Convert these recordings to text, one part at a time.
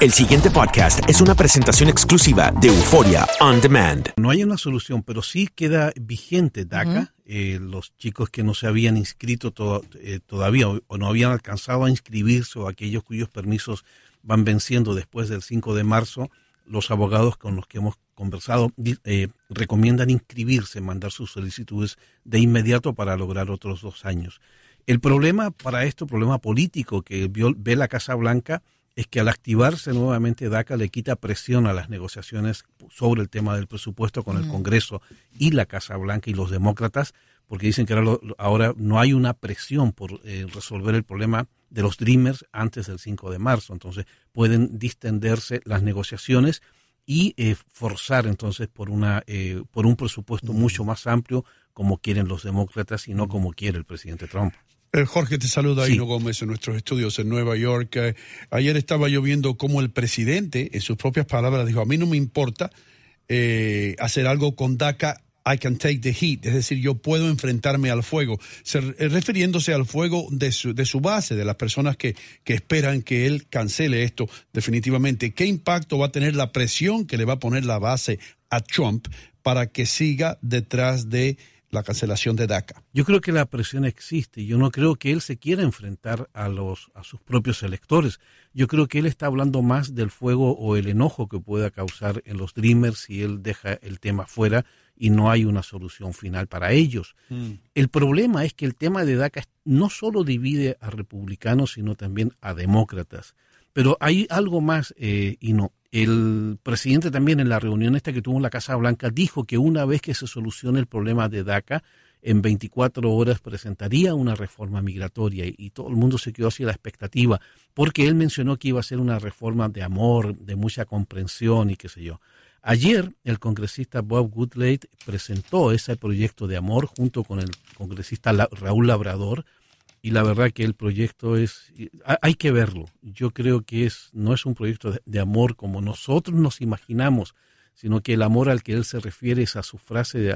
El siguiente podcast es una presentación exclusiva de Euforia On Demand. No hay una solución, pero sí queda vigente DACA. Eh, los chicos que no se habían inscrito eh, todavía o, no habían alcanzado a inscribirse o aquellos cuyos permisos van venciendo después del 5 de marzo, los abogados con los que hemos conversado eh, recomiendan inscribirse, mandar sus solicitudes de inmediato para lograr otros dos años. El problema para esto, problema político que ve la Casa Blanca, es que al activarse nuevamente DACA le quita presión a las negociaciones sobre el tema del presupuesto con el Congreso y la Casa Blanca y los demócratas, porque dicen que ahora, no hay una presión por eh, resolver el problema de los Dreamers antes del 5 de marzo. Entonces pueden distenderse las negociaciones y eh, forzar entonces por, una, eh, por un presupuesto mucho más amplio como quieren los demócratas y no como quiere el presidente Trump. Eh, Jorge, te saluda sí. Gómez en nuestros estudios en Nueva York. Eh, ayer estaba yo viendo cómo el presidente, en sus propias palabras, dijo, a mí no me importa eh, hacer algo con DACA, I can take the heat, es decir, yo puedo enfrentarme al fuego, refiriéndose al fuego de su, de su base, de las personas que, que esperan que él cancele esto definitivamente. ¿Qué impacto va a tener la presión que le va a poner la base a Trump para que siga detrás de la cancelación de DACA. Yo creo que la presión existe. Yo no creo que él se quiera enfrentar a los a sus propios electores. Yo creo que él está hablando más del fuego o el enojo que pueda causar en los Dreamers si él deja el tema fuera y no hay una solución final para ellos. Mm. El problema es que el tema de DACA no solo divide a republicanos, sino también a demócratas. Pero hay algo más, eh, y no. El presidente también en la reunión esta que tuvo en la Casa Blanca dijo que una vez que se solucione el problema de DACA, en 24 horas presentaría una reforma migratoria y, todo el mundo se quedó así a la expectativa, porque él mencionó que iba a ser una reforma de amor, de mucha comprensión y qué sé yo. Ayer el congresista Bob Goodlate presentó ese proyecto de amor junto con el congresista Raúl Labrador, y la verdad que el proyecto es hay que verlo yo creo que es no es un proyecto de, amor como nosotros nos imaginamos sino que el amor al que él se refiere es a su frase de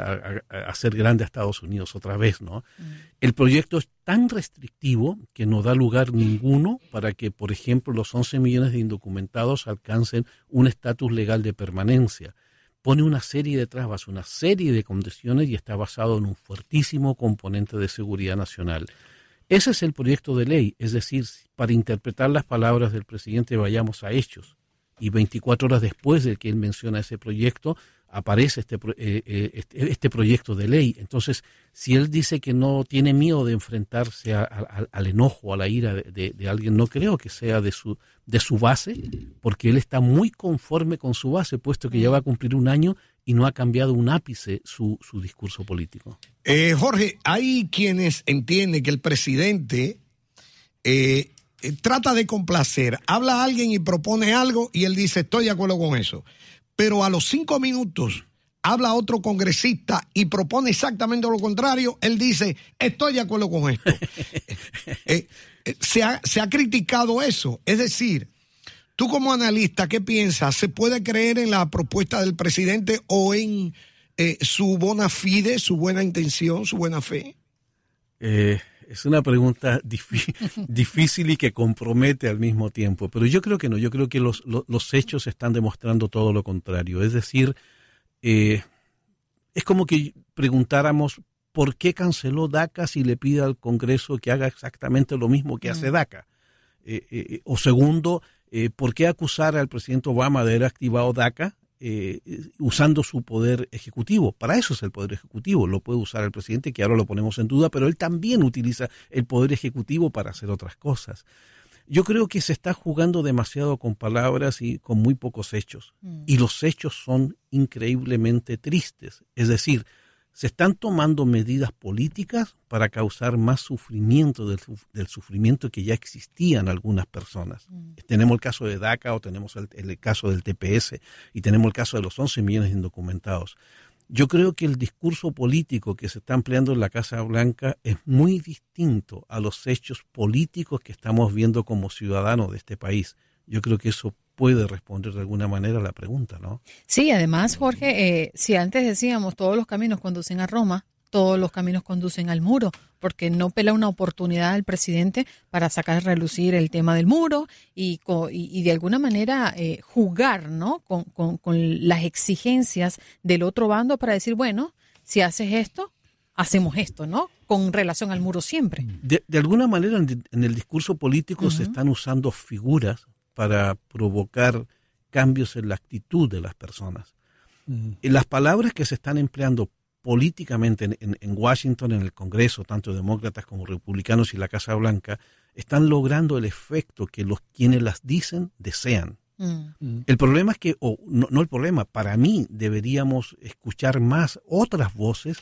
hacer grande a Estados Unidos otra vez no mm. el proyecto es tan restrictivo que no da lugar ninguno para que por ejemplo los 11 millones de indocumentados alcancen un estatus legal de permanencia pone una serie de trabas, una serie de condiciones y está basado en un fuertísimo componente de seguridad nacional. Ese es el proyecto de ley, es decir, para interpretar las palabras del presidente vayamos a hechos. Y 24 horas después de que él menciona ese proyecto, aparece este, eh, eh, este, este, proyecto de ley. Entonces, si él dice que no tiene miedo de enfrentarse al enojo, a la ira de, de, alguien, no creo que sea de su, de su base, porque él está muy conforme con su base, puesto que ya va a cumplir un año y no ha cambiado un ápice su, su discurso político. Eh, Jorge, hay quienes entienden que el presidente eh, eh, trata de complacer, habla a alguien y propone algo y él dice estoy de acuerdo con eso, pero a los cinco minutos habla otro congresista y propone exactamente lo contrario, él dice estoy de acuerdo con esto. se, ha, se ha criticado eso, es decir, Tú como analista, ¿qué piensas? ¿Se puede creer en la propuesta del presidente o en eh, su bona fide, su buena intención, su buena fe? Eh, es una pregunta difícil y que compromete al mismo tiempo, pero yo creo que no, yo creo que los, hechos están demostrando todo lo contrario. Es decir, eh, es como que preguntáramos por qué canceló DACA si le pide al Congreso que haga exactamente lo mismo que hace mm. DACA. o segundo, eh, ¿por qué acusar al presidente Obama de haber activado DACA eh, usando su poder ejecutivo? Para eso es el poder ejecutivo, lo puede usar el presidente, que ahora lo ponemos en duda, pero él también utiliza el poder ejecutivo para hacer otras cosas. Yo creo que se está jugando demasiado con palabras y con muy pocos hechos. Mm. Y los hechos son increíblemente tristes. Es decir, se están tomando medidas políticas para causar más sufrimiento del, sufrimiento que ya existía en algunas personas. Mm. Tenemos el caso de DACA o tenemos el, caso del TPS y tenemos el caso de los 11 millones de indocumentados. Yo creo que el discurso político que se está empleando en la Casa Blanca es muy distinto a los hechos políticos que estamos viendo como ciudadanos de este país. Yo creo que eso puede responder de alguna manera la pregunta, ¿no? Sí, además, Jorge, eh, si antes decíamos todos los caminos conducen a Roma, todos los caminos conducen al muro, porque no pela una oportunidad al presidente para sacar a relucir el tema del muro y, y, de alguna manera eh, jugar ¿no? Con, con, las exigencias del otro bando para decir, bueno, si haces esto, hacemos esto, ¿no? Con relación al muro siempre. De, alguna manera en, el discurso político se están usando figuras para provocar cambios en la actitud de las personas. Y las palabras que se están empleando políticamente en, Washington, en el Congreso, tanto demócratas como republicanos y la Casa Blanca, están logrando el efecto que los quienes las dicen desean. Mm. El problema es que, o no, no, el problema, para mí deberíamos escuchar más otras voces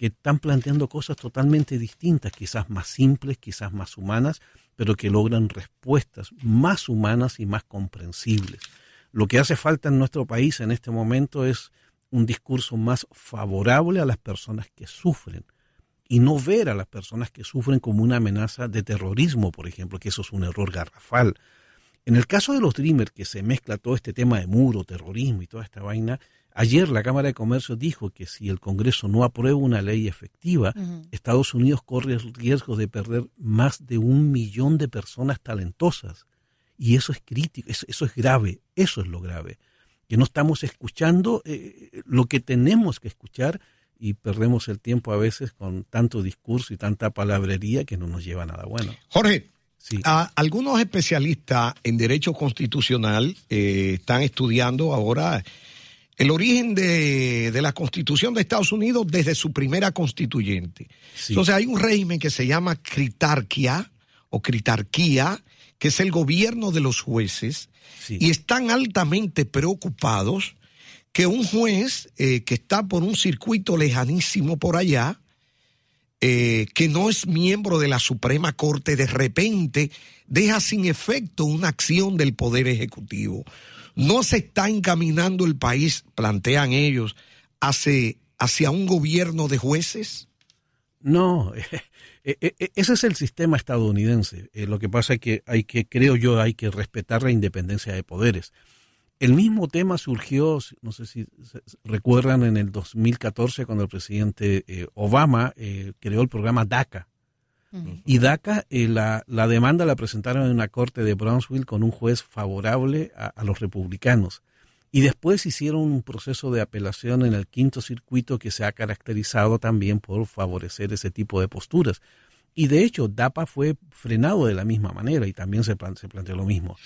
que están planteando cosas totalmente distintas, quizás más simples, quizás más humanas, pero que logran respuestas más humanas y más comprensibles. Lo que hace falta en nuestro país en este momento es un discurso más favorable a las personas que sufren y no ver a las personas que sufren como una amenaza de terrorismo, por ejemplo, que eso es un error garrafal. En el caso de los Dreamers, que se mezcla todo este tema de muro, terrorismo y toda esta vaina, ayer la Cámara de Comercio dijo que si el Congreso no aprueba una ley efectiva, Estados Unidos corre el riesgo de perder más de un millón de personas talentosas. Y eso es crítico, eso es grave, eso es lo grave que no estamos escuchando eh, lo que tenemos que escuchar y perdemos el tiempo a veces con tanto discurso y tanta palabrería que no nos lleva a nada bueno. Jorge, algunos especialistas en derecho constitucional eh, están estudiando ahora el origen de, la constitución de Estados Unidos desde su primera constituyente. Entonces hay un régimen que se llama critarquía o critarquía, que es el gobierno de los jueces, y están altamente preocupados que un juez eh, que está por un circuito lejanísimo por allá, eh, que no es miembro de la Suprema Corte, de repente deja sin efecto una acción del Poder Ejecutivo. No se está encaminando el país, plantean ellos, hacia, hacia un gobierno de jueces. No, E, e, e, ese es el sistema estadounidense. Eh, lo que pasa es que hay que, creo yo, hay que respetar la independencia de poderes. El mismo tema surgió, no sé si recuerdan, en el 2014 cuando el presidente eh, Obama eh, creó el programa DACA. Y DACA, la, la, demanda la presentaron en una corte de Brownsville con un juez favorable a los republicanos. Y después hicieron un proceso de apelación en el quinto circuito que se ha caracterizado también por favorecer ese tipo de posturas. Y de hecho, DAPA fue frenado de la misma manera y también se, se planteó lo mismo.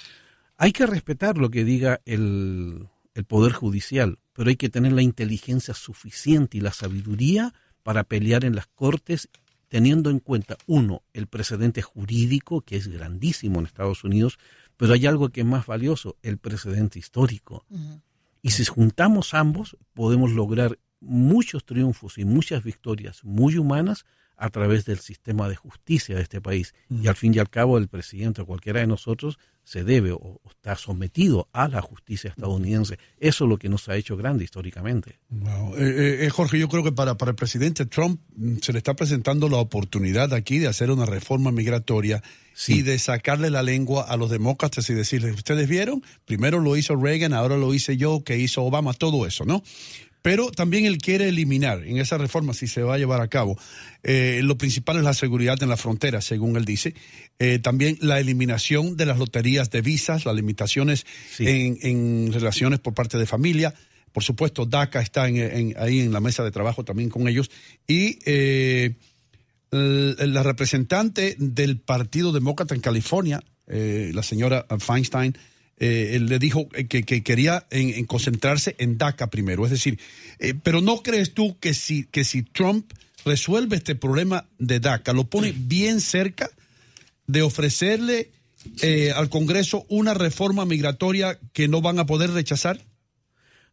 Hay que respetar lo que diga el, el Poder Judicial, pero hay que tener la inteligencia suficiente y la sabiduría para pelear en las Cortes teniendo en cuenta, uno, el precedente jurídico, que es grandísimo en Estados Unidos, pero hay algo que es más valioso, el precedente histórico. Y si juntamos ambos, podemos lograr muchos triunfos y muchas victorias muy humanas a través del sistema de justicia de este país. Y al fin y al cabo, el presidente o cualquiera de nosotros se debe o, está sometido a la justicia estadounidense. Eso es lo que nos ha hecho grande históricamente. Eh, eh, eh, Jorge, yo creo que para, para el presidente Trump mm, se le está presentando la oportunidad aquí de hacer una reforma migratoria y de sacarle la lengua a los demócratas y decirles, ustedes vieron, primero lo hizo Reagan, ahora lo hice yo, que hizo Obama, todo eso, ¿no? Pero también él quiere eliminar en esa reforma, si se va a llevar a cabo, eh, lo principal es la seguridad en la frontera, según él dice. Eh, también la eliminación de las loterías de visas, las limitaciones en, relaciones por parte de familia. Por supuesto, DACA está ahí en la mesa de trabajo también con ellos. Y eh, la representante del Partido Demócrata en California, la señora Feinstein, eh, él le dijo que, quería en, concentrarse en DACA primero. Es decir, eh, pero ¿no crees tú que si, que si Trump resuelve este problema de DACA, lo pone bien cerca de ofrecerle eh, al Congreso una reforma migratoria que no van a poder rechazar?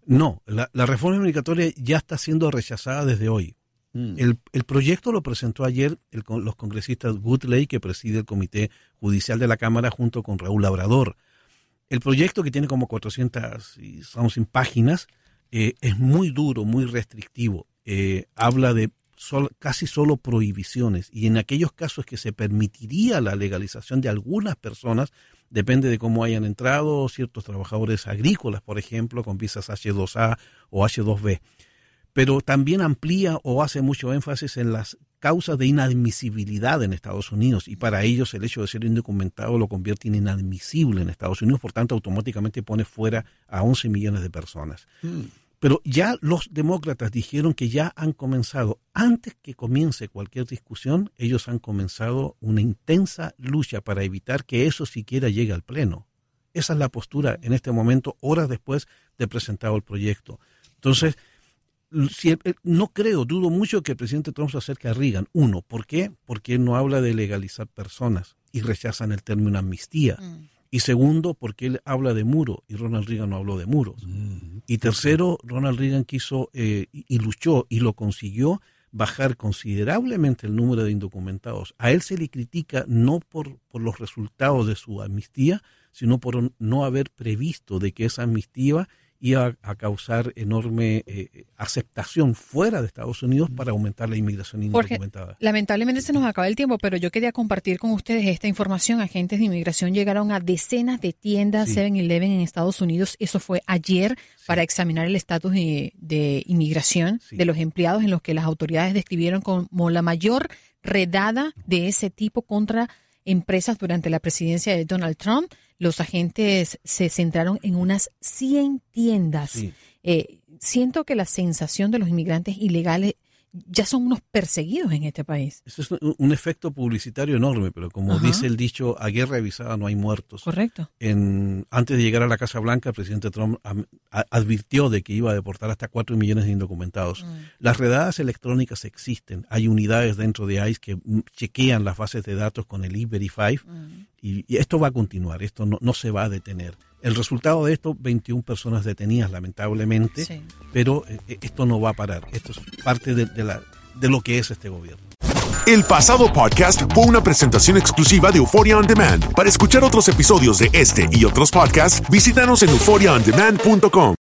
No, la, reforma migratoria ya está siendo rechazada desde hoy. Mm. El, proyecto lo presentó ayer los congresistas Woodley, que preside el Comité Judicial de la Cámara, junto con Raúl Labrador. El proyecto que tiene como 400 y páginas eh, es muy duro, muy restrictivo. Eh, habla de casi solo prohibiciones y en aquellos casos que se permitiría la legalización de algunas personas, depende de cómo hayan entrado ciertos trabajadores agrícolas, por ejemplo, con visas H2A o H2B. pero también amplía o hace mucho énfasis en las causas de inadmisibilidad en Estados Unidos y para ellos el hecho de ser indocumentado lo convierte en inadmisible en Estados Unidos, por tanto automáticamente pone fuera a 11 millones de personas. Hmm. Pero ya los demócratas dijeron que ya han comenzado, antes que comience cualquier discusión, ellos han comenzado una intensa lucha para evitar que eso siquiera llegue al Pleno. Esa es la postura en este momento, horas después de presentado el proyecto. Entonces, no creo, dudo mucho que el presidente Trump se acerque a Reagan. Uno, ¿por qué? Porque él no habla de legalizar personas y rechazan el término amnistía. Mm. Y segundo, porque él habla de muro y Ronald Reagan no habló de muros. Mm. Y tercero, Ronald Reagan quiso eh, y luchó y lo consiguió bajar considerablemente el número de indocumentados. A él se le critica no por, por los resultados de su amnistía, sino por no haber previsto de que esa amnistía iba a causar enorme eh, aceptación fuera de Estados Unidos para aumentar la inmigración indocumentada. lamentablemente se nos acaba el tiempo, pero yo quería compartir con ustedes esta información. Agentes de inmigración llegaron a decenas de tiendas 7-Eleven en Estados Unidos. Eso fue ayer para examinar el estatus de, inmigración de los empleados en los que las autoridades describieron como la mayor redada de ese tipo contra empresas durante la presidencia de Donald Trump los agentes se centraron en unas 100 tiendas. Eh, siento que la sensación de los inmigrantes ilegales ya son unos perseguidos en este país. Eso es un efecto publicitario enorme, pero como dice el dicho, a guerra avisada no hay muertos. Correcto. En, antes de llegar a la Casa Blanca, el presidente Trump advirtió de que iba a deportar hasta 4 millones de indocumentados. Mm. Las redadas electrónicas existen. Hay unidades dentro de ICE que chequean las bases de datos con el E-Verify mm. Y, esto va a continuar, esto no, no se va a detener. El resultado de esto, 21 personas detenidas lamentablemente, pero eh, esto no va a parar. Esto es parte de, la, de lo que es este gobierno. El pasado podcast fue una presentación exclusiva de Euphoria On Demand. Para escuchar otros episodios de este y otros podcasts, visítanos en euphoriaondemand.com.